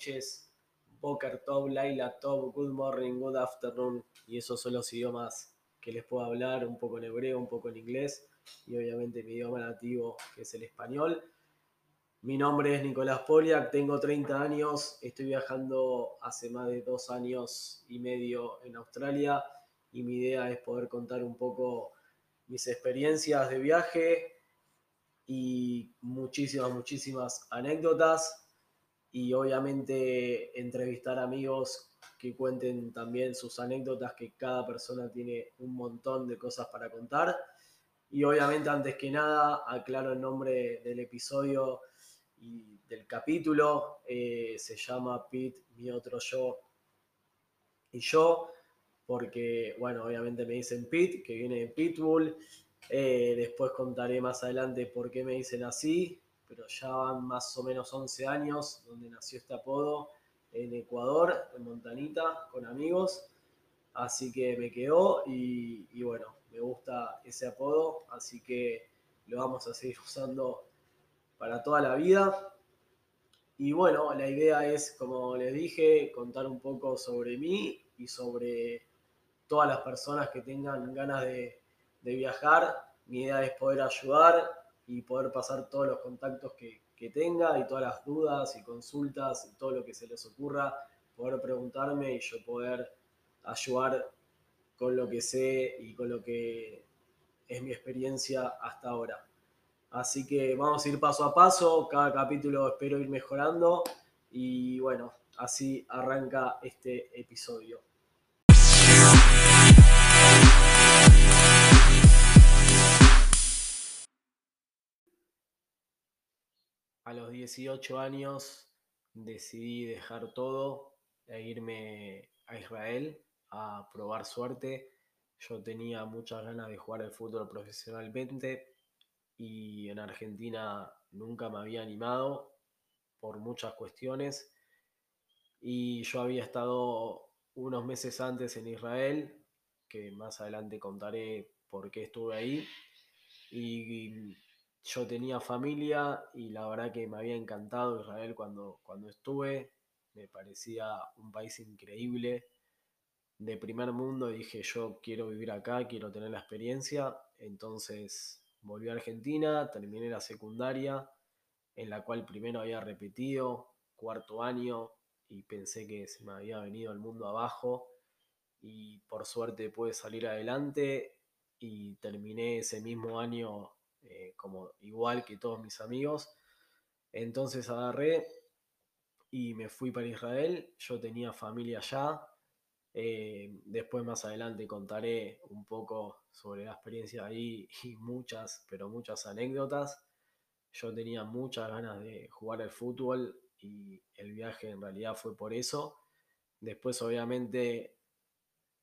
noches, Boker Top, Laila Top, Good Morning, Good Afternoon, y esos son los idiomas que les puedo hablar, un poco en hebreo, un poco en inglés, y obviamente mi idioma nativo, que es el español. Mi nombre es Nicolás Poliak, tengo 30 años, estoy viajando hace más de dos años y medio en Australia, y mi idea es poder contar un poco mis experiencias de viaje, y muchísimas, muchísimas anécdotas y obviamente entrevistar amigos que cuenten también sus anécdotas, que cada persona tiene un montón de cosas para contar. Y obviamente antes que nada aclaro el nombre del episodio y del capítulo. Eh, se llama Pete, mi otro yo y yo, porque bueno, obviamente me dicen Pete, que viene de Pitbull, eh, después contaré más adelante por qué me dicen así, pero ya van más o menos 11 años donde nació este apodo en Ecuador, en Montanita, con amigos. Así que me quedó y, bueno, me gusta ese apodo, así que lo vamos a seguir usando para toda la vida. Y bueno, la idea es, como les dije, contar un poco sobre mí y sobre todas las personas que tengan ganas de viajar. Mi idea es poder ayudar y poder pasar todos los contactos que, que tenga y todas las dudas y consultas y todo lo que se les ocurra, poder preguntarme y yo poder ayudar con lo que sé y con lo que es mi experiencia hasta ahora. Así que vamos a ir paso a paso, cada capítulo espero ir mejorando y bueno, así arranca este episodio. A los 18 años decidí dejar todo e irme a Israel a probar suerte. Yo tenía muchas ganas de jugar al fútbol profesionalmente y en Argentina nunca me había animado por muchas cuestiones. Y yo había estado unos meses antes en Israel, que más adelante contaré por qué estuve ahí. Y yo tenía familia y la verdad que me había encantado Israel cuando, cuando estuve. Me parecía un país increíble, de primer mundo. Dije, yo quiero vivir acá, quiero tener la experiencia. Entonces volví a Argentina, terminé la secundaria, en la cual primero había repetido, cuarto año, y pensé que se me había venido el mundo abajo. Y por suerte pude salir adelante y terminé ese mismo año eh, como igual que todos mis amigos. Entonces agarré y me fui para Israel. Yo tenía familia allá. Eh, después más adelante contaré un poco sobre la experiencia ahí y muchas, pero muchas anécdotas. Yo tenía muchas ganas de jugar al fútbol y el viaje en realidad fue por eso. Después obviamente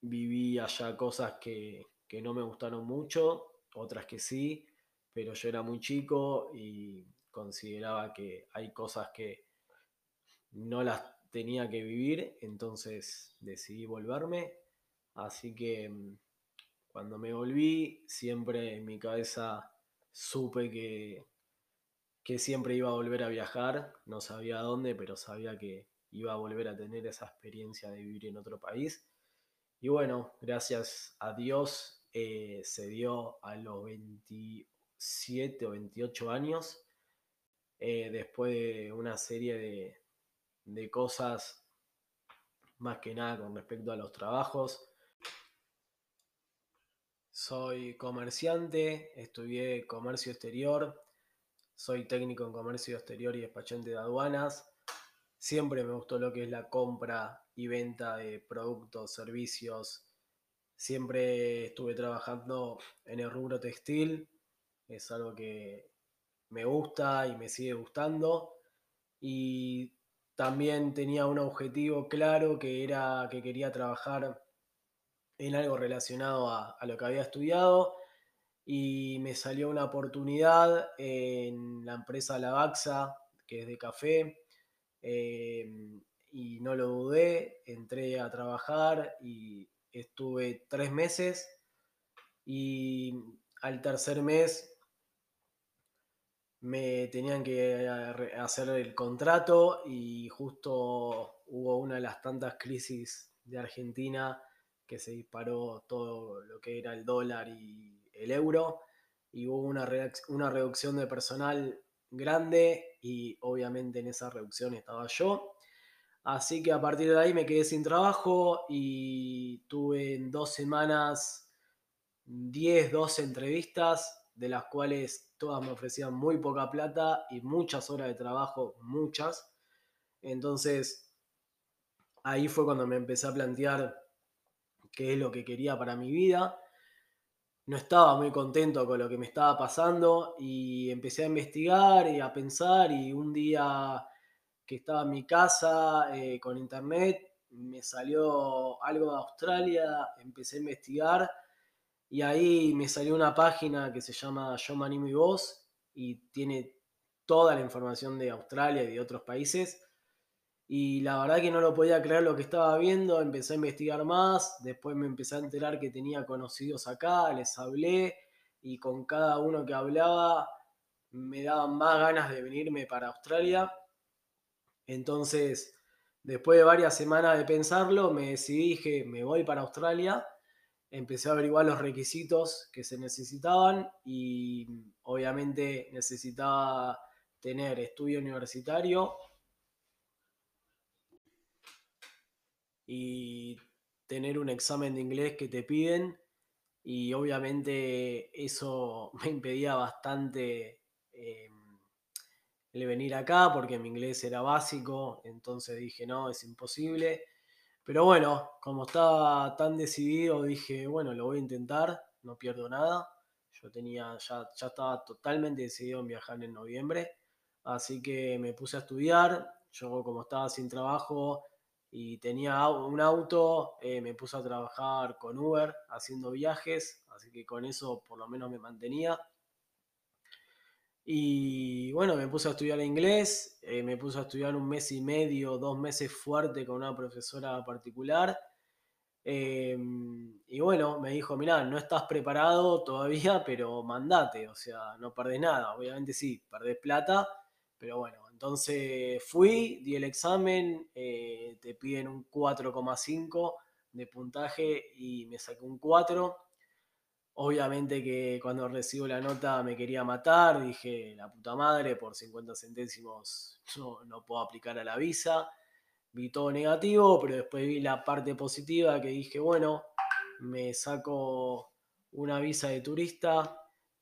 viví allá cosas que, que no me gustaron mucho, otras que sí pero yo era muy chico y consideraba que hay cosas que no las tenía que vivir, entonces decidí volverme. Así que mm, cuando me volví, siempre en mi cabeza supe que, que siempre iba a volver a viajar, no sabía dónde, pero sabía que iba a volver a tener esa experiencia de vivir en otro país. Y bueno, gracias a Dios eh, se dio a los 28 7 o 28 años, eh, después de una serie de, cosas, más que nada con respecto a los trabajos. Soy comerciante, estudié comercio exterior, soy técnico en comercio exterior y despachante de aduanas. Siempre me gustó lo que es la compra y venta de productos, servicios. Siempre estuve trabajando en el rubro textil, es algo que me gusta y me sigue gustando. Y también tenía un objetivo claro que era que quería trabajar en algo relacionado a, lo que había estudiado. Y me salió una oportunidad en la empresa Lavaxa, que es de café, em, y no lo dudé, entré a trabajar y estuve tres meses. Y al tercer mes me tenían que hacer el contrato y justo hubo una de las tantas crisis de Argentina que se disparó todo lo que era el dólar y el euro y hubo una, una reducción de personal grande y obviamente en esa reducción estaba yo. Así que a partir de ahí me quedé sin trabajo y tuve en dos semanas 10, 12 entrevistas, de las cuales todas me ofrecían muy poca plata y muchas horas de trabajo, muchas. Entonces ahí fue cuando me empecé a plantear qué es lo que quería para mi vida no estaba muy contento con lo que me estaba pasando y empecé a investigar y a pensar y un día que estaba en mi casa eh, con internet me salió algo de Australia, empecé a investigar y ahí me salió una página que se llama Yo me animo y y tiene toda la información de Australia y de otros países y la verdad que no lo podía creer lo que estaba viendo, empecé a investigar más, después me empecé a enterar que tenía conocidos acá, les hablé y con cada uno que hablaba me daban más ganas de venirme para Australia. Entonces, después de varias semanas de pensarlo, me decidí, dije, me voy para Australia. Empecé a averiguar los requisitos que se necesitaban y obviamente necesitaba tener estudio universitario y tener un examen de inglés que te piden y obviamente eso me impedía bastante eh, el venir acá porque mi inglés era básico, entonces dije no, es imposible. Pero bueno, como estaba tan decidido, dije, bueno, lo voy a intentar, no pierdo nada. Yo tenía, ya, ya estaba totalmente decidido en viajar en noviembre, así que me puse a estudiar. Yo como estaba sin trabajo, y tenía un auto, eh, me puse a trabajar con Uber haciendo viajes, así que con eso por lo menos me mantenía. Y bueno, me puse a estudiar inglés, eh, me puse a estudiar un mes y medio, dos meses fuerte con una profesora particular. Em, y bueno, me dijo, mirá, no estás preparado todavía, pero mandate, o sea, no perdés nada. Obviamente sí, perdés plata, pero bueno, entonces fui, di el examen, eh, te piden un 4,5 de puntaje y me saqué un 4. Obviamente que cuando recibo la nota me quería matar, dije, la puta madre, por 50 centésimos no, no puedo aplicar a la visa. Vi todo negativo, pero después vi la parte positiva que dije, bueno, me saco una visa de turista,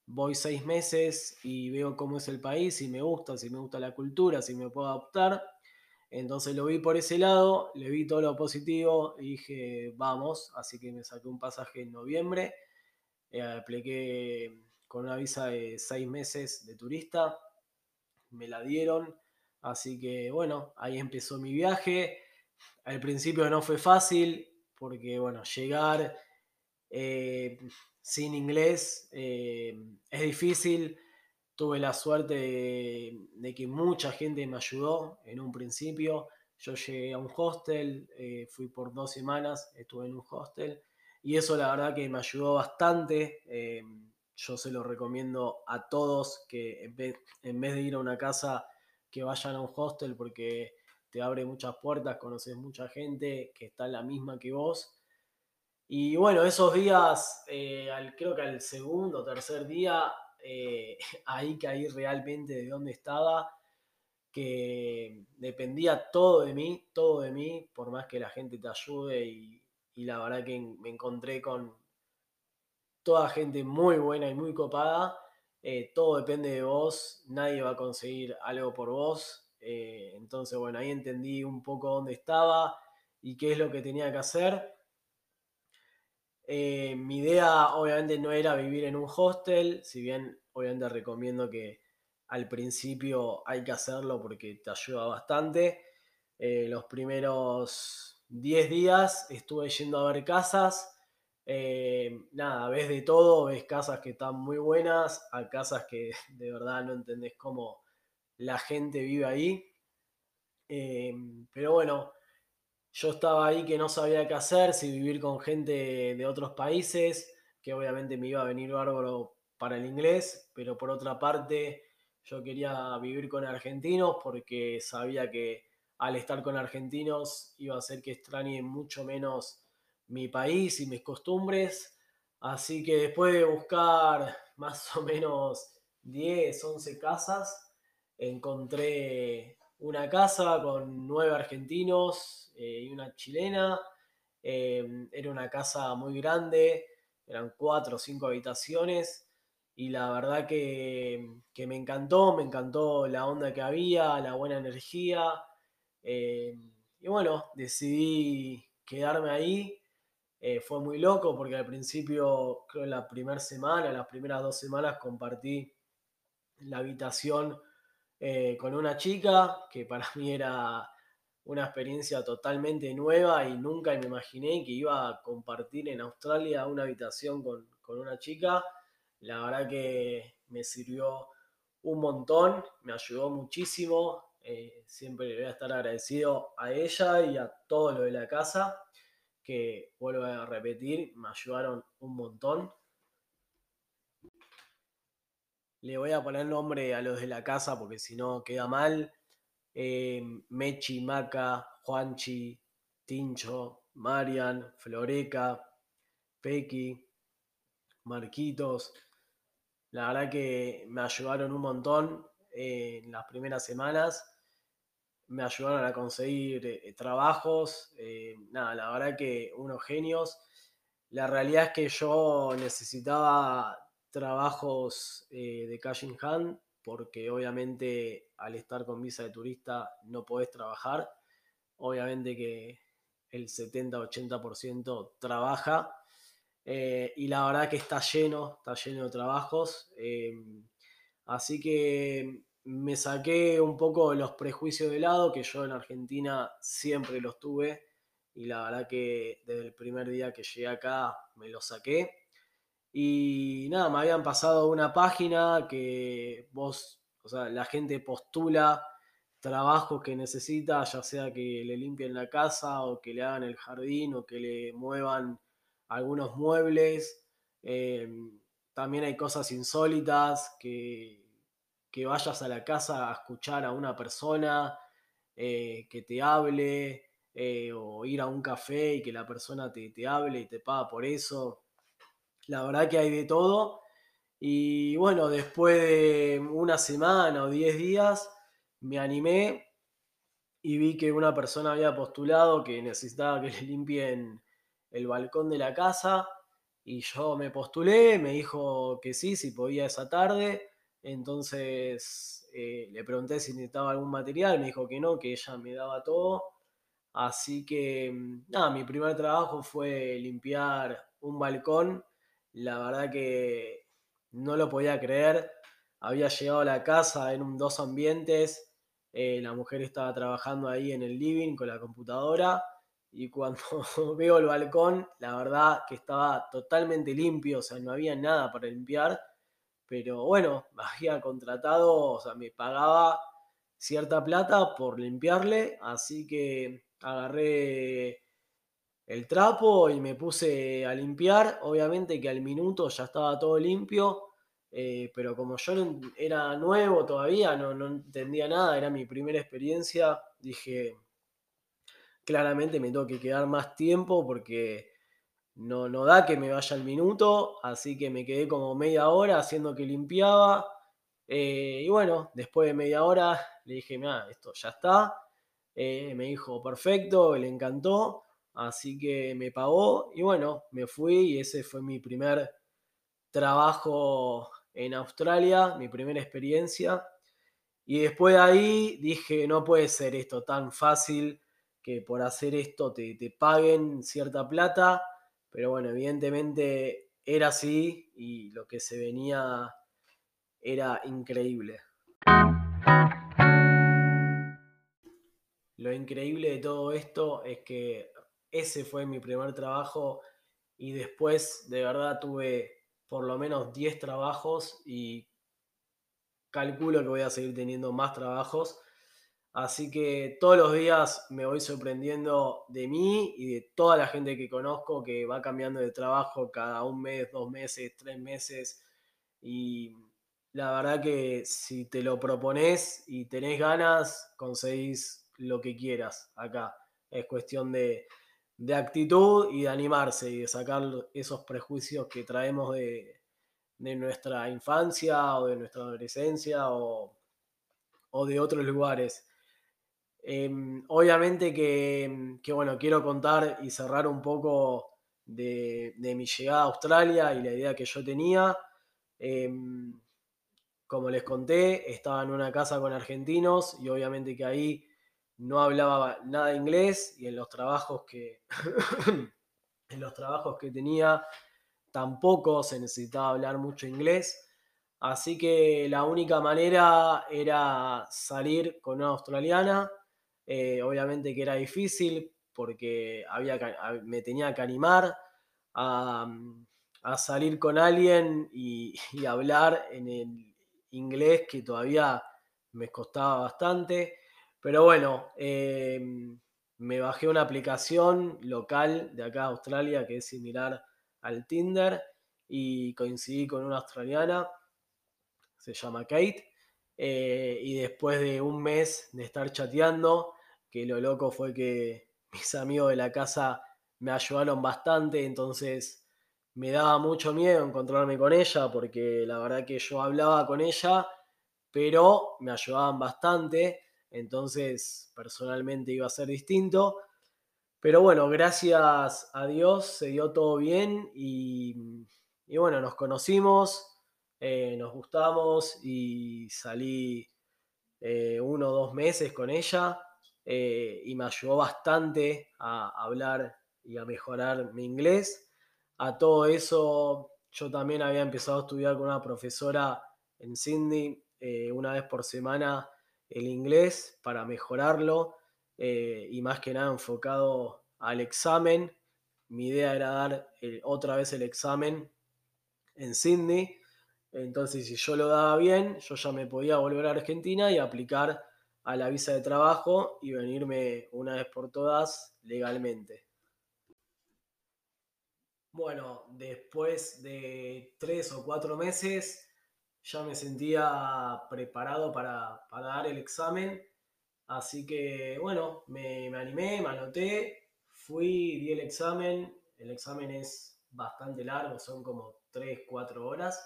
voy seis meses y veo cómo es el país, si me gusta, si me gusta la cultura, si me puedo adaptar. Entonces lo vi por ese lado, le vi todo lo positivo y dije, vamos, así que me saqué un pasaje en noviembre, eh, apliqué con una visa de seis meses de turista, me la dieron, así que bueno, ahí empezó mi viaje. Al principio no fue fácil, porque bueno, llegar... Eh, sin inglés eh, es difícil. Tuve la suerte de, que mucha gente me ayudó en un principio. Yo llegué a un hostel, eh, fui por dos semanas, estuve en un hostel y eso la verdad que me ayudó bastante. Eh, yo se lo recomiendo a todos que en vez, de ir a una casa, que vayan a un hostel porque te abre muchas puertas, conoces mucha gente que está la misma que vos y bueno, esos días, eh, creo que al segundo o tercer día, eh, ahí caí realmente de dónde estaba, que dependía todo de mí, todo de mí, por más que la gente te ayude y, la verdad que me encontré con toda gente muy buena y muy copada. Eh, todo depende de vos, nadie va a conseguir algo por vos. entonces, bueno, ahí entendí un poco dónde estaba y qué es lo que tenía que hacer. Eh, mi idea obviamente no era vivir en un hostel, si bien obviamente recomiendo que al principio hay que hacerlo porque te ayuda bastante. Eh, los primeros 10 días estuve yendo a ver casas. Eh, nada, ves de todo, ves casas que están muy buenas, a casas que de verdad no entendés cómo la gente vive ahí. pero bueno, yo estaba ahí que no sabía qué hacer, si vivir con gente de otros países, que obviamente me iba a venir bárbaro para el inglés, pero por otra parte Yo quería vivir con argentinos porque sabía que al estar con argentinos iba a hacer que extrañe mucho menos mi país y mis costumbres. Así que después de buscar más o menos 10, 11 casas, encontré una casa con nueve argentinos eh, y una chilena. Em, era una casa muy grande, eran cuatro o cinco habitaciones y la verdad que, que, me encantó, me encantó la onda que había, la buena energía. Em, y bueno, decidí quedarme ahí. Eh, fue muy loco porque al principio, creo en la primera semana, las primeras dos semanas compartí la habitación eh, con una chica que para mí era una experiencia totalmente nueva y nunca me imaginé que iba a compartir en Australia una habitación con, una chica. La verdad que me sirvió un montón, me ayudó muchísimo. Eh, siempre le voy a estar agradecido a ella y a todo lo de la casa, que vuelvo a repetir, me ayudaron un montón. Le voy a poner nombre a los de la casa porque si no queda mal. Eh, Mechi, Maca, Juanchi, Tincho, Marian, Floreca, Pequi, Marquitos. La verdad que me ayudaron un montón eh, en las primeras semanas. Me ayudaron a conseguir eh, trabajos. nada, la verdad que unos genios. La realidad es que yo necesitaba trabajos eh, de cash in hand, porque obviamente al estar con visa de turista no podés trabajar. Obviamente que el 70-80% trabaja. Eh, y la verdad que está lleno, está lleno de trabajos. Así que me saqué un poco los prejuicios de lado, que yo en Argentina siempre los tuve. Y la verdad que desde el primer día que llegué acá me los saqué. Y nada, me habían pasado una página que vos, o sea, la gente postula trabajos que necesita, ya sea que le limpien la casa o que le hagan el jardín o que le muevan algunos muebles. Em, también hay cosas insólitas, que, que, vayas a la casa a escuchar a una persona eh, que te hable, eh, o ir a un café y que la persona te, te hable y te paga por eso. La verdad que hay de todo. Y bueno, después de una semana o diez días, me animé y vi que una persona había postulado que necesitaba que le limpien el balcón de la casa. Y yo me postulé, me dijo que sí, si podía esa tarde. Entonces eh, le pregunté si necesitaba algún material, me dijo que no, que ella me daba todo. Así que, nada, mi primer trabajo fue limpiar un balcón la verdad que no lo podía creer. Había llegado a la casa en un, dos ambientes. Eh, la mujer estaba trabajando ahí en el living con la computadora. Y cuando veo el balcón, la verdad que estaba totalmente limpio, o sea, no había nada para limpiar. Pero bueno, había contratado, o sea, me pagaba cierta plata por limpiarle, así que agarré el trapo y me puse a limpiar. Obviamente que al minuto ya estaba todo limpio, eh, pero como yo era nuevo todavía, no, entendía nada, era mi primera experiencia, dije, claramente me tengo que quedar más tiempo porque no, no da que me vaya al minuto, así que me quedé como media hora haciendo que limpiaba. Eh, y bueno, después de media hora le dije, mira, esto ya está. Eh, me dijo, perfecto, le encantó. Así que me pagó y bueno, me fui y ese fue mi primer trabajo en Australia, mi primera experiencia. Y después de ahí dije, no puede ser esto tan fácil que por hacer esto te, te paguen cierta plata. Pero bueno, evidentemente era así y lo que se venía era increíble. Lo increíble de todo esto es que ese fue mi primer trabajo y después de verdad tuve por lo menos 10 trabajos y calculo que voy a seguir teniendo más trabajos. Así que todos los días me voy sorprendiendo de mí y de toda la gente que conozco que va cambiando de trabajo cada un mes, dos meses, tres meses. Y la verdad que si te lo propones y tenés ganas, conseguís lo que quieras acá. Es cuestión de, actitud y de animarse y de sacar esos prejuicios que traemos de, nuestra infancia o de nuestra adolescencia o, de otros lugares. Em, obviamente que, bueno, quiero contar y cerrar un poco de, mi llegada a Australia y la idea que yo tenía. Em, como les conté, estaba en una casa con argentinos y obviamente que ahí no hablaba nada inglés y en los trabajos que en los trabajos que tenía tampoco se necesitaba hablar mucho inglés. Así que la única manera era salir con una australiana. Eh, obviamente que era difícil porque había, me tenía que animar a, salir con alguien y hablar en el inglés que todavía me costaba bastante. Pero bueno, em, me bajé una aplicación local de acá de Australia que es similar al Tinder y coincidí con una australiana, se llama Kate, eh, y después de un mes de estar chateando, que lo loco fue que mis amigos de la casa me ayudaron bastante, entonces me daba mucho miedo encontrarme con ella porque la verdad que yo hablaba con ella, pero me ayudaban bastante, entonces personalmente iba a ser distinto. Pero bueno, gracias a Dios se dio todo bien y, bueno, nos conocimos, eh, nos gustamos y salí eh, uno o dos meses con ella eh, y me ayudó bastante a hablar y a mejorar mi inglés a todo eso, yo también había empezado a estudiar con una profesora en Sydney eh, una vez por semana el inglés para mejorarlo eh, y más que nada enfocado al examen. Mi idea era dar otra vez el examen en Sydney. Entonces, si yo lo daba bien, yo ya me podía volver a Argentina y aplicar a la visa de trabajo y venirme una vez por todas legalmente. Bueno, después de tres o cuatro meses ya me sentía preparado para, dar el examen. Así que bueno, me, animé, me anoté, fui, di el examen. El examen es bastante largo, son como 3, 4 horas.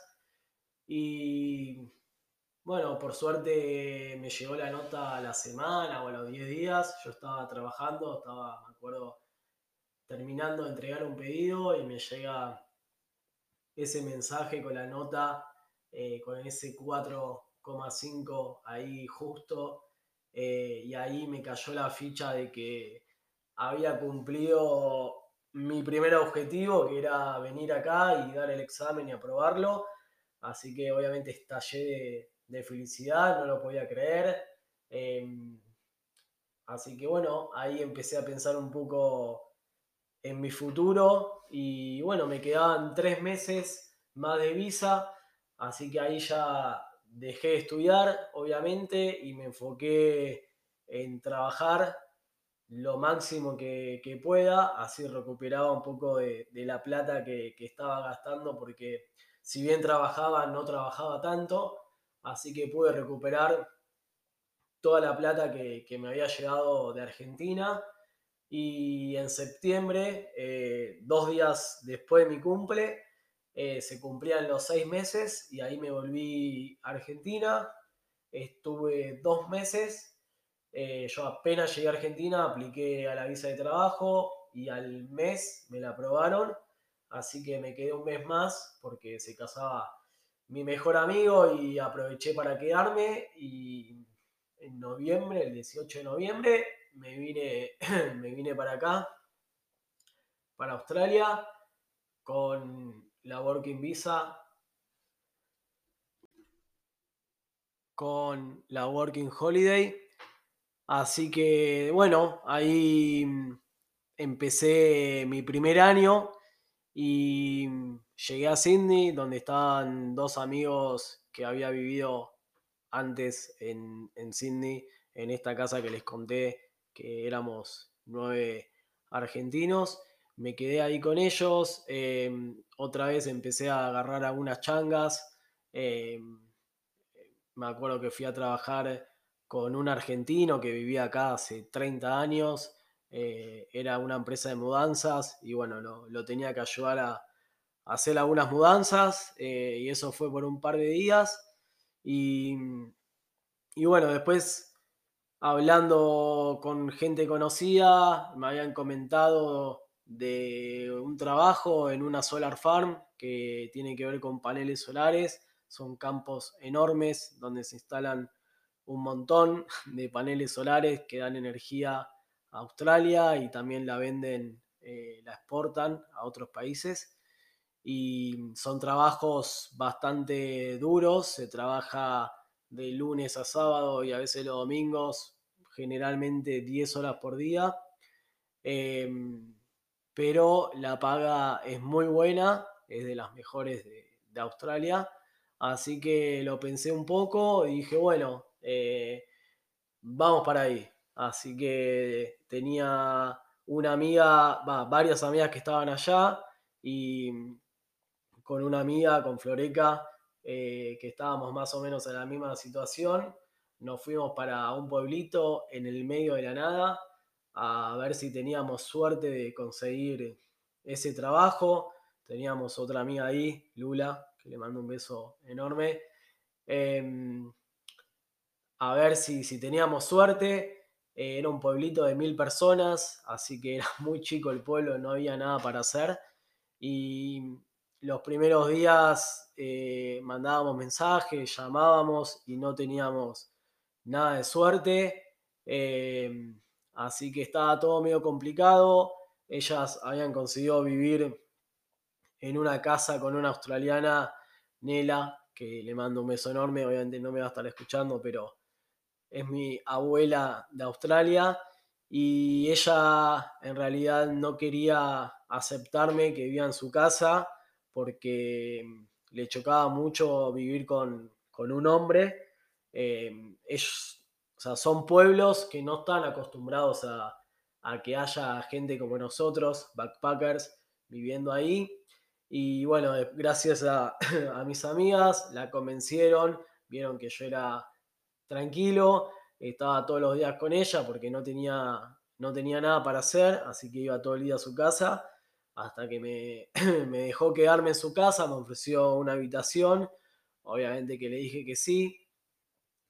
Y bueno, por suerte me llegó la nota a la semana o a los 10 días. Yo estaba trabajando, estaba, me acuerdo, terminando de entregar un pedido y me llega ese mensaje con la nota, eh, con ese 4,5 ahí justo, eh, y ahí me cayó la ficha de que había cumplido mi primer objetivo, que era venir acá y dar el examen y aprobarlo. Así que obviamente estallé de, felicidad, no lo podía creer. Em, así que bueno, ahí empecé a pensar un poco en mi futuro y bueno, me quedaban tres meses más de visa, así que ahí ya dejé de estudiar, obviamente, y me enfoqué en trabajar lo máximo que, pueda, así recuperaba un poco de, la plata que, estaba gastando, porque si bien trabajaba, no trabajaba tanto, así que pude recuperar toda la plata que, me había llegado de Argentina y en septiembre, eh, dos días después de mi cumple, eh, se cumplían los seis meses y ahí me volví a Argentina. Estuve dos meses. Eh, yo apenas llegué a Argentina, apliqué a la visa de trabajo y al mes me la aprobaron. Así que me quedé un mes más porque se casaba mi mejor amigo y aproveché para quedarme. Y en noviembre, el 18 de noviembre, me vine, me vine para acá, para Australia, con la Working Visa, con la Working Holiday. Así que bueno, ahí empecé mi primer año y llegué a Sydney, donde estaban dos amigos que había vivido antes en, en Sydney, en esta casa que les conté que éramos nueve argentinos. Me quedé ahí con ellos. Em, otra vez empecé a agarrar algunas changas. Em, me acuerdo que fui a trabajar con un argentino que vivía acá hace 30 años, eh, era una empresa de mudanzas y bueno, lo, tenía que ayudar a, hacer algunas mudanzas eh, y eso fue por un par de días y, y bueno, después hablando con gente conocida, me habían comentado de un trabajo en una solar farm que tiene que ver con paneles solares. Son campos enormes donde se instalan un montón de paneles solares que dan energía a Australia y también la venden, eh, la exportan a otros países. Y son trabajos bastante duros, se trabaja de lunes a sábado y a veces los domingos, generalmente 10 horas por día. Em, pero la paga es muy buena, es de las mejores de, Australia. Así que lo pensé un poco y dije, bueno, eh, vamos para ahí. Así que tenía una amiga, varias amigas que estaban allá y con una amiga, con Floreca, eh, que estábamos más o menos en la misma situación. Nos fuimos para un pueblito en el medio de la nada a ver si teníamos suerte de conseguir ese trabajo. Teníamos otra amiga ahí, Lula, que le mando un beso enorme. Em, a ver si, si teníamos suerte. Eh, era un pueblito de mil personas, así que era muy chico el pueblo, no había nada para hacer. Y los primeros días eh, mandábamos mensajes, llamábamos y no teníamos nada de suerte. Em, así que estaba todo medio complicado. Ellas habían conseguido vivir en una casa con una australiana, Nela, que le mando un beso enorme, obviamente no me va a estar escuchando, pero es mi abuela de Australia y ella en realidad no quería aceptarme que vivía en su casa porque le chocaba mucho vivir con, un hombre. Eh, o sea, son pueblos que no están acostumbrados a, que haya gente como nosotros, backpackers, viviendo ahí. Y bueno, gracias a, a, mis amigas, la convencieron, vieron que yo era tranquilo, estaba todos los días con ella porque no tenía, no tenía nada para hacer, así que iba todo el día a su casa hasta que me, dejó quedarme en su casa, me ofreció una habitación, obviamente que le dije que sí.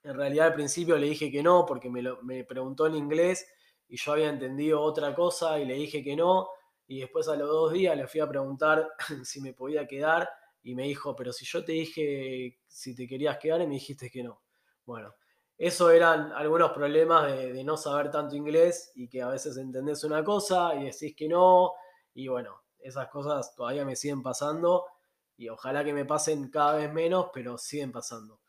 En realidad al principio le dije que no porque me, lo, me preguntó en inglés y yo había entendido otra cosa y le dije que no. Y después a los dos días le fui a preguntar si me podía quedar y me dijo, pero si yo te dije si te querías quedar y me dijiste que no. Bueno, eso eran algunos problemas de, no saber tanto inglés y que a veces entendés una cosa y decís que no y bueno, esas cosas todavía me siguen pasando y ojalá que me pasen cada vez menos, pero siguen pasando.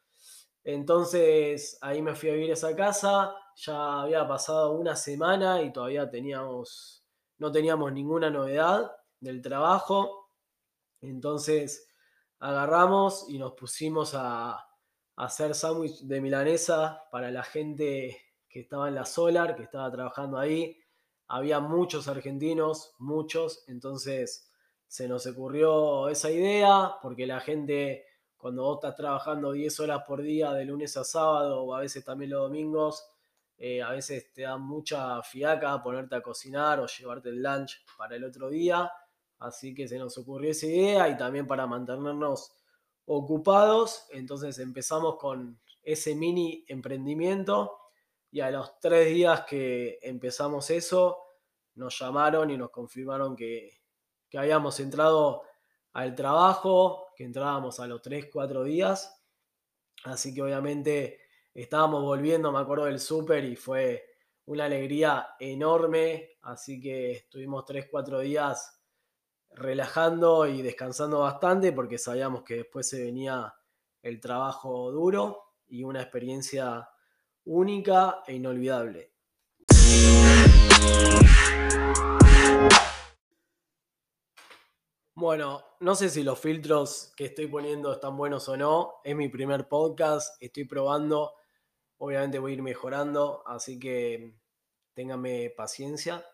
Entonces ahí me fui a vivir a esa casa, ya había pasado una semana y todavía teníamos, no teníamos ninguna novedad del trabajo. Entonces agarramos y nos pusimos a hacer sándwich de milanesa para la gente que estaba en la Solar, que estaba trabajando ahí. Había muchos argentinos, muchos, entonces se nos ocurrió esa idea, porque la gente, cuando vos estás trabajando 10 horas por día, de lunes a sábado, o a veces también los domingos, eh, a veces te da mucha fiaca ponerte a cocinar o llevarte el lunch para el otro día, así que se nos ocurrió esa idea y también para mantenernos ocupados, entonces empezamos con ese mini emprendimiento y a los tres días que empezamos eso, nos llamaron y nos confirmaron que, habíamos entrado al trabajo, que entrábamos a los tres, cuatro días. Así que obviamente estábamos volviendo, me acuerdo del súper y fue una alegría enorme. Así que estuvimos tres, cuatro días relajando y descansando bastante porque sabíamos que después se venía el trabajo duro y una experiencia única e inolvidable. Bueno, no sé si los filtros que estoy poniendo están buenos o no. Es mi primer podcast, estoy probando. Obviamente voy a ir mejorando, así que ténganme paciencia.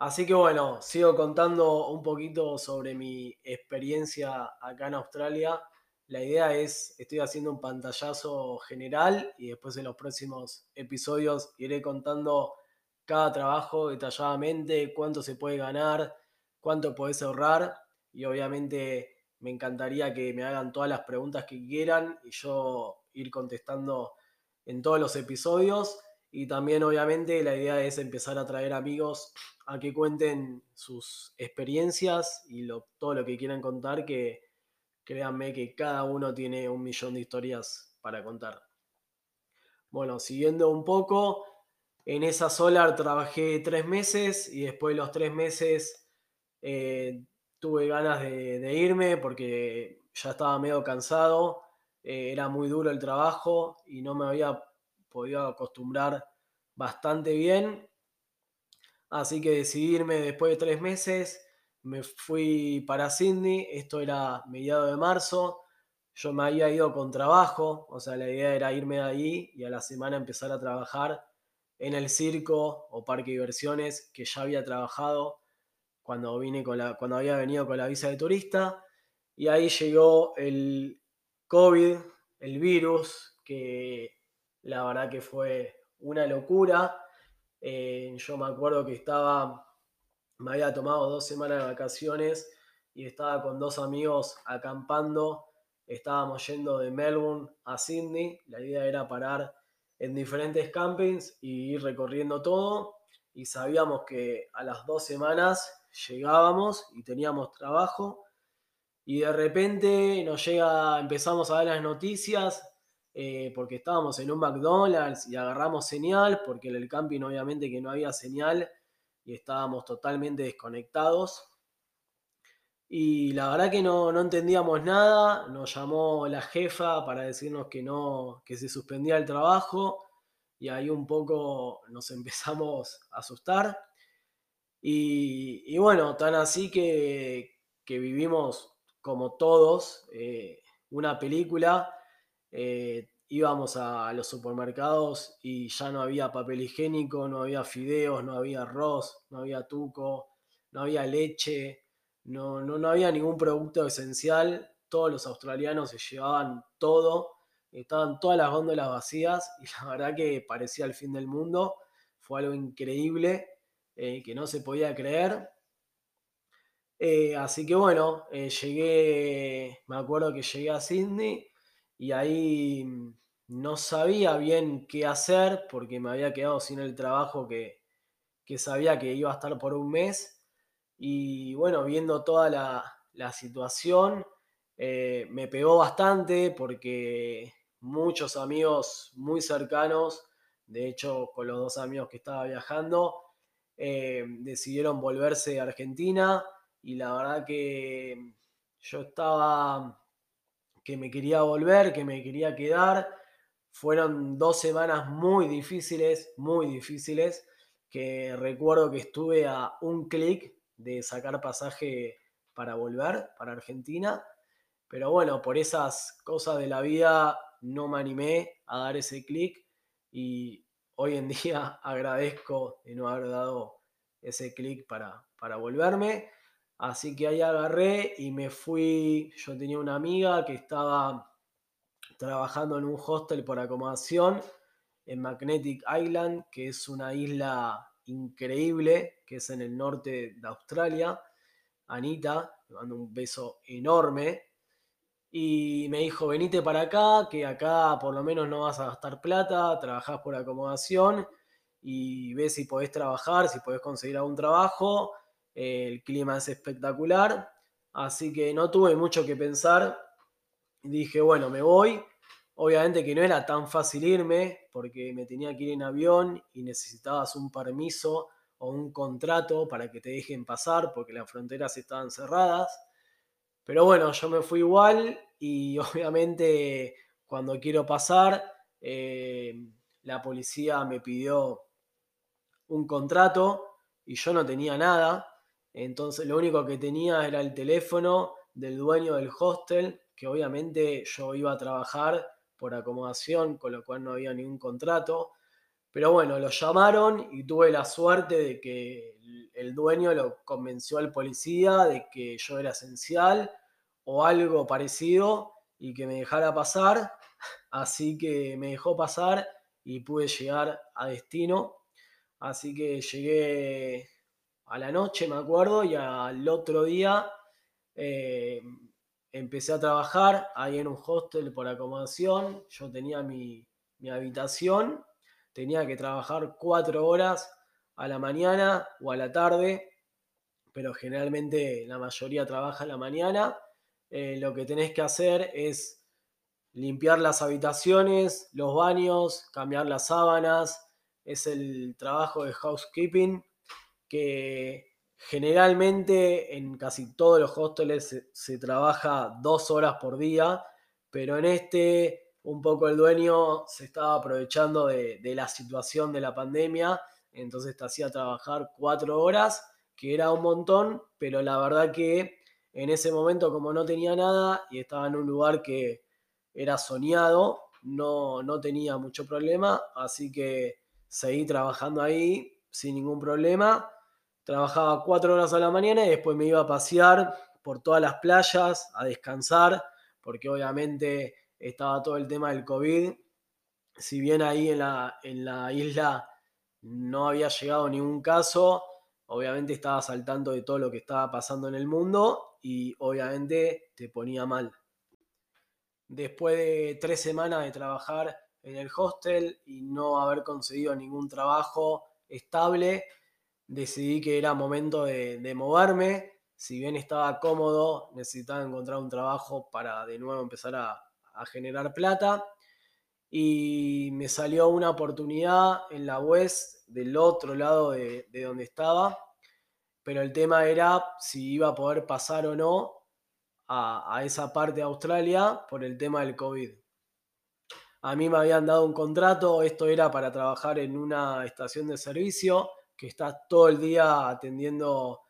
Así que bueno, sigo contando un poquito sobre mi experiencia acá en Australia. la idea es, estoy haciendo un pantallazo general y después en los próximos episodios iré contando cada trabajo detalladamente, cuánto se puede ganar, cuánto puedes ahorrar y obviamente me encantaría que me hagan todas las preguntas que quieran y yo ir contestando en todos los episodios. Y también obviamente la idea es empezar a traer amigos a que cuenten sus experiencias y todo lo que quieran contar, que créanme que cada uno tiene un millón de historias para contar. Bueno, siguiendo un poco, en esa Solar trabajé tres meses y después de los tres meses eh, tuve ganas de, irme porque ya estaba medio cansado, eh, era muy duro el trabajo y no me había podido acostumbrar bastante bien. Así que decidí irme después de tres meses, me fui para Sydney, esto era mediado de marzo, yo me había ido con trabajo, o sea, la idea era irme de ahí y a la semana empezar a trabajar en el circo o parque de diversiones que ya había trabajado cuando, vine con la, cuando había venido con la visa de turista. Y ahí llegó el COVID, el virus, que la verdad que fue una locura. Eh, yo me acuerdo que estaba, me había tomado dos semanas de vacaciones y estaba con dos amigos acampando. Estábamos yendo de Melbourne a Sydney. La idea era parar en diferentes campings y ir recorriendo todo. Y sabíamos que a las dos semanas llegábamos y teníamos trabajo. Y de repente nos llega, empezamos a ver las noticias eh, porque estábamos en un McDonald's y agarramos señal, porque en el camping obviamente que no había señal y estábamos totalmente desconectados. Y la verdad que no, no, entendíamos nada, nos llamó la jefa para decirnos que no, que se suspendía el trabajo y ahí un poco nos empezamos a asustar. Y, bueno, tan así que, vivimos como todos eh, una película. Eh, íbamos a, los supermercados y ya no había papel higiénico, no había fideos, no había arroz, no había tuco, no había leche no, no, había ningún producto esencial, todos los australianos se llevaban todo, estaban todas las góndolas vacías y la verdad que parecía el fin del mundo, fue algo increíble eh, que no se podía creer. Eh, así que bueno, llegué, me acuerdo que llegué a Sydney y ahí no sabía bien qué hacer porque me había quedado sin el trabajo que, que sabía que iba a estar por un mes. Y bueno, viendo toda la, situación, eh, me pegó bastante porque muchos amigos muy cercanos, de hecho con los dos amigos que estaba viajando, eh, decidieron volverse a Argentina. Y la verdad que yo estaba que me quería volver, que me quería quedar. Fueron dos semanas muy difíciles, muy difíciles, que recuerdo que estuve a un clic de sacar pasaje para volver para Argentina. Pero bueno, por esas cosas de la vida no me animé a dar ese clic y hoy en día agradezco de no haber dado ese clic para, para volverme. Así que ahí agarré y me fui. Yo tenía una amiga que estaba trabajando en un hostel por acomodación en Magnetic Island, que es una isla increíble, que es en el norte de Australia. Anita, le mando un beso enorme. Y me dijo, venite para acá, que acá por lo menos no vas a gastar plata, trabajás por acomodación y ves si podés trabajar, si podés conseguir algún trabajo. El clima es espectacular. Así que no tuve mucho que pensar. Dije, bueno, me voy. Obviamente que no era tan fácil irme porque me tenía que ir en avión y necesitabas un permiso o un contrato para que te dejen pasar porque las fronteras estaban cerradas. Pero bueno, yo me fui igual y obviamente cuando quiero pasar, eh, la policía me pidió un contrato y yo no tenía nada. Entonces lo único que tenía era el teléfono del dueño del hostel, que obviamente yo iba a trabajar por acomodación, con lo cual no había ningún contrato. Pero bueno, lo llamaron y tuve la suerte de que el dueño lo convenció al policía de que yo era esencial o algo parecido y que me dejara pasar, así que me dejó pasar y pude llegar a destino. Así que llegué a la noche, me acuerdo, y al otro día eh, empecé a trabajar ahí en un hostel por acomodación. Yo tenía mi, mi habitación, tenía que trabajar cuatro horas a la mañana o a la tarde, pero generalmente la mayoría trabaja a la mañana. Eh, lo que tenés que hacer es limpiar las habitaciones, los baños, cambiar las sábanas. Es el trabajo de housekeeping que generalmente en casi todos los hosteles se, trabaja dos horas por día, pero en este un poco el dueño se estaba aprovechando de, de la situación de la pandemia, entonces te hacía trabajar cuatro horas, que era un montón, pero la verdad que en ese momento como no tenía nada y estaba en un lugar que era soñado, no, no tenía mucho problema, así que seguí trabajando ahí sin ningún problema. Trabajaba cuatro horas a la mañana y después me iba a pasear por todas las playas, a descansar, porque obviamente estaba todo el tema del COVID. Si bien ahí en la, en la isla no había llegado ningún caso, obviamente estaba saltando de todo lo que estaba pasando en el mundo y obviamente te ponía mal. Después de tres semanas de trabajar en el hostel y no haber conseguido ningún trabajo estable, decidí que era momento de, moverme. Si bien estaba cómodo, necesitaba encontrar un trabajo para de nuevo empezar a, generar plata. Y me salió una oportunidad en la West del otro lado de, de donde estaba, pero el tema era si iba a poder pasar o no a, esa parte de Australia por el tema del COVID. A mí me habían dado un contrato, esto era para trabajar en una estación de servicio que está todo el día atendiendo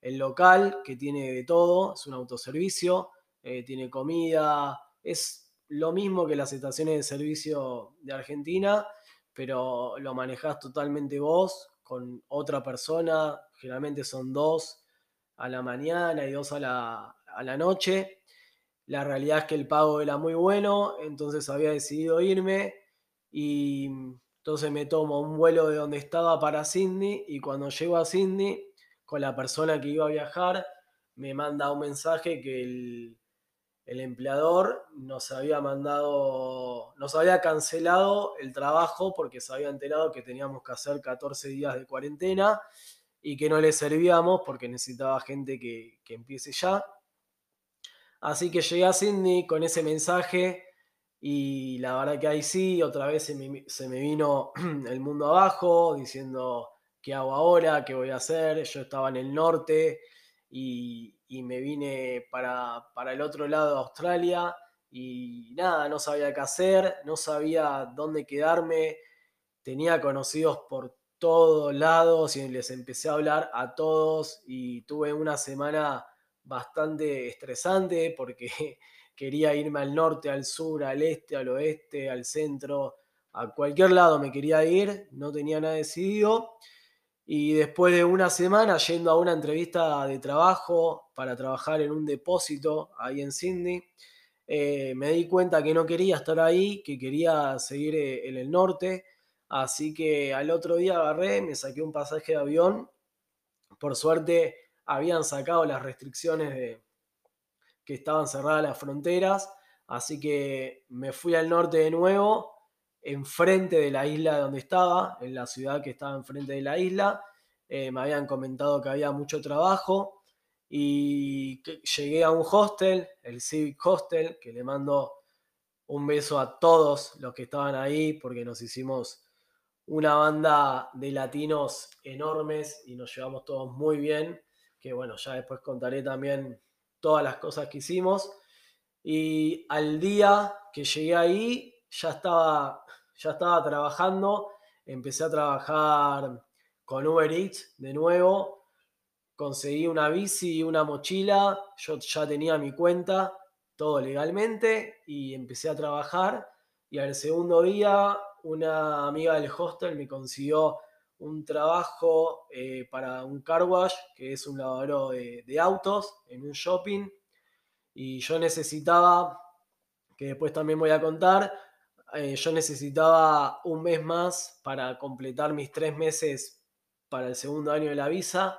el local, que tiene de todo, es un autoservicio, eh, tiene comida, es lo mismo que las estaciones de servicio de Argentina, pero lo manejas totalmente vos, con otra persona, generalmente son dos a la mañana y dos a la, a la noche. La realidad es que el pago era muy bueno, entonces había decidido irme y entonces me tomo un vuelo de donde estaba para Sydney y cuando llego a Sydney con la persona que iba a viajar me manda un mensaje que el, el empleador nos había mandado, nos había cancelado el trabajo porque se había enterado que teníamos que hacer 14 días de cuarentena y que no le servíamos porque necesitaba gente que, que empiece ya. Así que llegué a Sydney con ese mensaje y la verdad que ahí sí, otra vez se me, vino el mundo abajo diciendo qué hago ahora, qué voy a hacer. Yo estaba en el norte y, me vine para, para, el otro lado de Australia y nada, no sabía qué hacer, no sabía dónde quedarme. Tenía conocidos por todos lados y les empecé a hablar a todos y tuve una semana bastante estresante porque quería irme al norte, al sur, al este, al oeste, al centro, a cualquier lado me quería ir, no tenía nada decidido. Y después de una semana yendo a una entrevista de trabajo para trabajar en un depósito ahí en Sydney, eh, me di cuenta que no quería estar ahí, que quería seguir eh, en el norte. Así que al otro día agarré, me saqué un pasaje de avión. Por suerte habían sacado las restricciones de que estaban cerradas las fronteras, así que me fui al norte de nuevo, enfrente de la isla donde estaba, en la ciudad que estaba enfrente de la isla. Eh, me habían comentado que había mucho trabajo y llegué a un hostel, el Civic Hostel, que le mando un beso a todos los que estaban ahí porque nos hicimos una banda de latinos enormes y nos llevamos todos muy bien que bueno, ya después contaré también todas las cosas que hicimos. Y al día que llegué ahí, ya estaba, ya estaba trabajando, empecé a trabajar con Uber Eats de nuevo, conseguí una bici y una mochila, yo ya tenía mi cuenta, todo legalmente, y empecé a trabajar. Y al segundo día, una amiga del hostel me consiguió un trabajo eh, para un car wash, que es un lavadero de, autos en un shopping, y yo necesitaba que después también voy a contar. Eh, yo necesitaba un mes más para completar mis tres meses para el segundo año de la visa.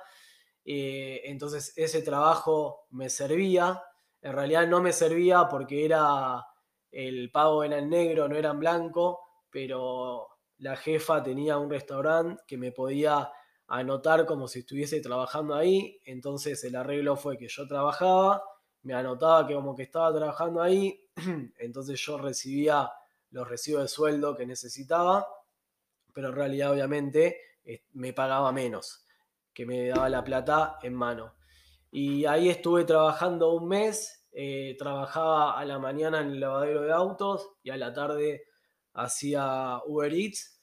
Eh, entonces ese trabajo me servía. En realidad no me servía porque era el pago era en negro, no era en blanco, pero la jefa tenía un restaurante que me podía anotar como si estuviese trabajando ahí. Entonces el arreglo fue que yo trabajaba, me anotaba que como que estaba trabajando ahí, entonces yo recibía los recibos de sueldo que necesitaba, pero en realidad obviamente me pagaba menos, que me daba la plata en mano. Y ahí estuve trabajando un mes, eh, trabajaba a la mañana en el lavadero de autos y a la tarde hacía Uber Eats.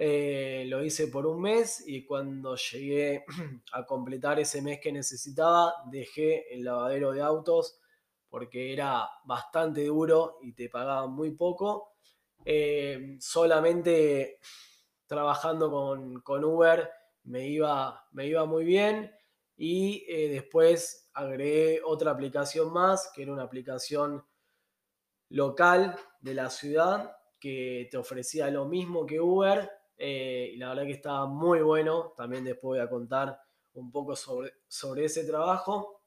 Eh, lo hice por un mes y cuando llegué a completar ese mes que necesitaba, dejé el lavadero de autos porque era bastante duro y te pagaban muy poco. Eh, solamente trabajando con, Uber me iba, me iba muy bien y eh, después agregué otra aplicación más, que era una aplicación local de la ciudad que te ofrecía lo mismo que Uber eh, y la verdad que estaba muy bueno. También después voy a contar un poco sobre, sobre ese trabajo.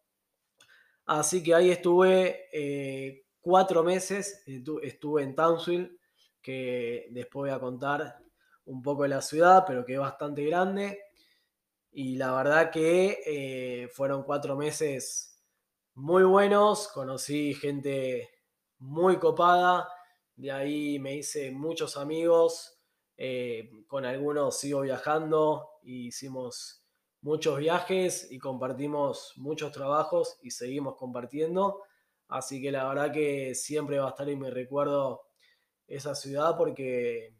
Así que ahí estuve eh, cuatro meses, estuve en Townsville, que después voy a contar un poco de la ciudad, pero que es bastante grande. Y la verdad que eh, fueron cuatro meses muy buenos, conocí gente muy copada, de ahí me hice muchos amigos, eh, con algunos sigo viajando, hicimos muchos viajes y compartimos muchos trabajos y seguimos compartiendo. Así que la verdad que siempre va a estar en mi recuerdo esa ciudad porque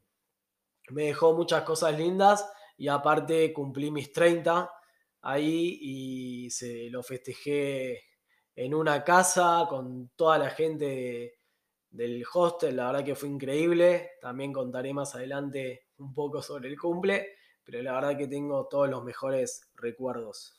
me dejó muchas cosas lindas y aparte cumplí mis 30 ahí y se lo festejé en una casa con toda la gente del hostel, la verdad que fue increíble, también contaré más adelante un poco sobre el cumple, pero la verdad que tengo todos los mejores recuerdos.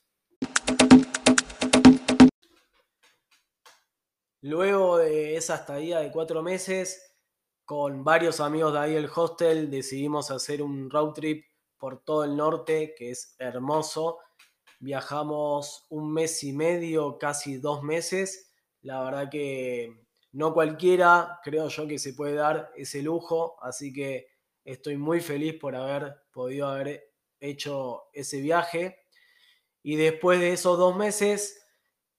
Luego de esa estadía de cuatro meses, con varios amigos de ahí del hostel decidimos hacer un road trip por todo el norte, que es hermoso. Viajamos un mes y medio, casi dos meses. La verdad que no cualquiera, creo yo que se puede dar ese lujo, así que estoy muy feliz por haber podido haber hecho ese viaje. Y después de esos dos meses,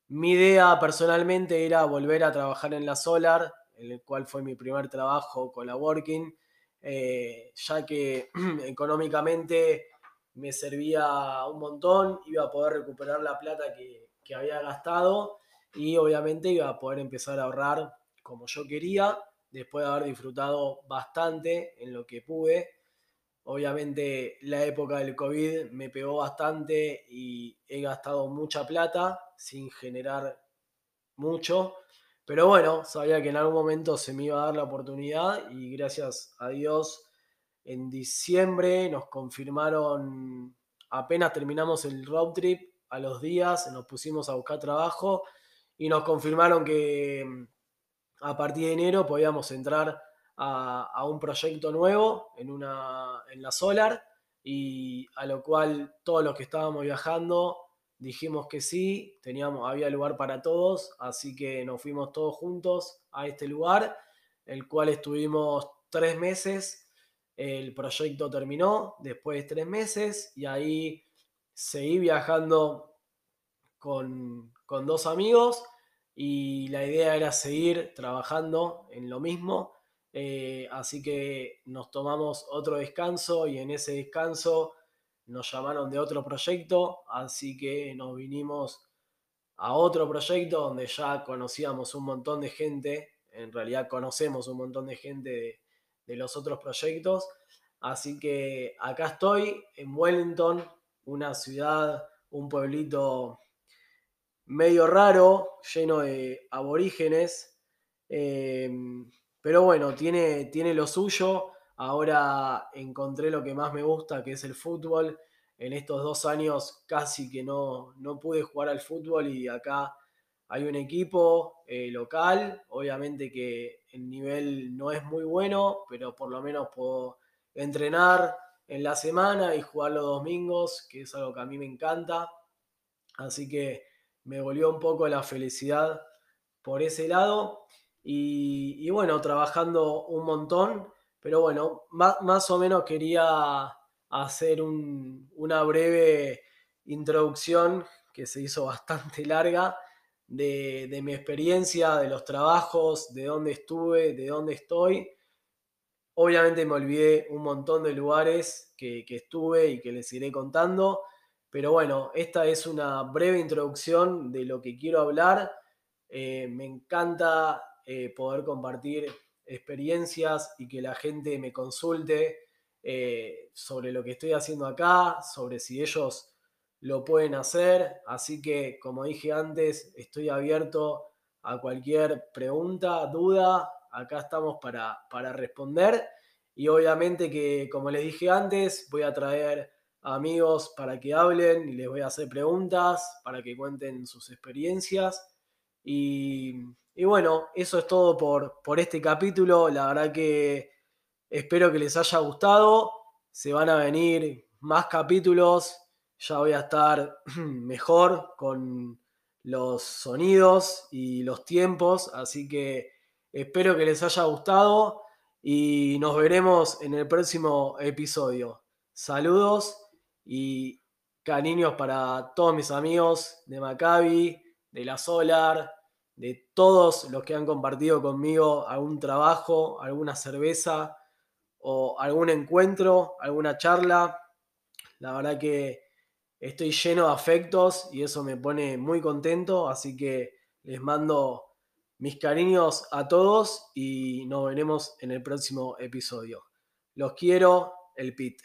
mi idea personalmente era volver a trabajar en la Solar, el cual fue mi primer trabajo con la Working, eh, ya que económicamente me servía un montón, iba a poder recuperar la plata que, que había gastado y obviamente iba a poder empezar a ahorrar como yo quería, después de haber disfrutado bastante en lo que pude. Obviamente la época del COVID me pegó bastante y he gastado mucha plata sin generar mucho. Pero bueno, sabía que en algún momento se me iba a dar la oportunidad y gracias a Dios en diciembre nos confirmaron, apenas terminamos el road trip, a los días nos pusimos a buscar trabajo y nos confirmaron que a partir de enero podíamos entrar a, un proyecto nuevo en, una, en la Solar y a lo cual todos los que estábamos viajando dijimos que sí, teníamos, había lugar para todos, así que nos fuimos todos juntos a este lugar, el cual estuvimos tres meses, el proyecto terminó después de tres meses y ahí seguí viajando con, con dos amigos y la idea era seguir trabajando en lo mismo, eh, así que nos tomamos otro descanso y en ese descanso nos llamaron de otro proyecto, así que nos vinimos a otro proyecto donde ya conocíamos un montón de gente, en realidad conocemos un montón de gente de, los otros proyectos, así que acá estoy en Wellington, una ciudad, un pueblito medio raro, lleno de aborígenes, em, pero bueno, tiene, tiene lo suyo. Ahora encontré lo que más me gusta, que es el fútbol. En estos dos años casi que no, no pude jugar al fútbol y acá hay un equipo eh, local, obviamente que el nivel no es muy bueno, pero por lo menos puedo entrenar en la semana y jugar los domingos, que es algo que a mí me encanta. Así que me volvió un poco la felicidad por ese lado. Y, bueno, trabajando un montón, pero bueno, más, o menos quería hacer una breve introducción que se hizo bastante larga de, mi experiencia, de los trabajos, de dónde estuve, de dónde estoy. Obviamente me olvidé un montón de lugares que, estuve y que les iré contando, pero bueno, esta es una breve introducción de lo que quiero hablar. Eh, me encanta eh, poder compartir experiencias y que la gente me consulte eh, sobre lo que estoy haciendo acá, sobre si ellos lo pueden hacer. Así que, como dije antes, estoy abierto a cualquier pregunta, duda. Acá estamos para, para responder. Y obviamente que, como les dije antes, voy a traer amigos para que hablen y les voy a hacer preguntas, para que cuenten sus experiencias. Y, bueno, eso es todo por, por este capítulo. La verdad que espero que les haya gustado. Se van a venir más capítulos ya voy a estar mejor con los sonidos y los tiempos, así que espero que les haya gustado y nos veremos en el próximo episodio. Saludos y cariños para todos mis amigos de Maccabi, de la Solar, de todos los que han compartido conmigo algún trabajo, alguna cerveza o algún encuentro, alguna charla. La verdad que estoy lleno de afectos y eso me pone muy contento, así que les mando mis cariños a todos y nos veremos en el próximo episodio. Los quiero, el Pit.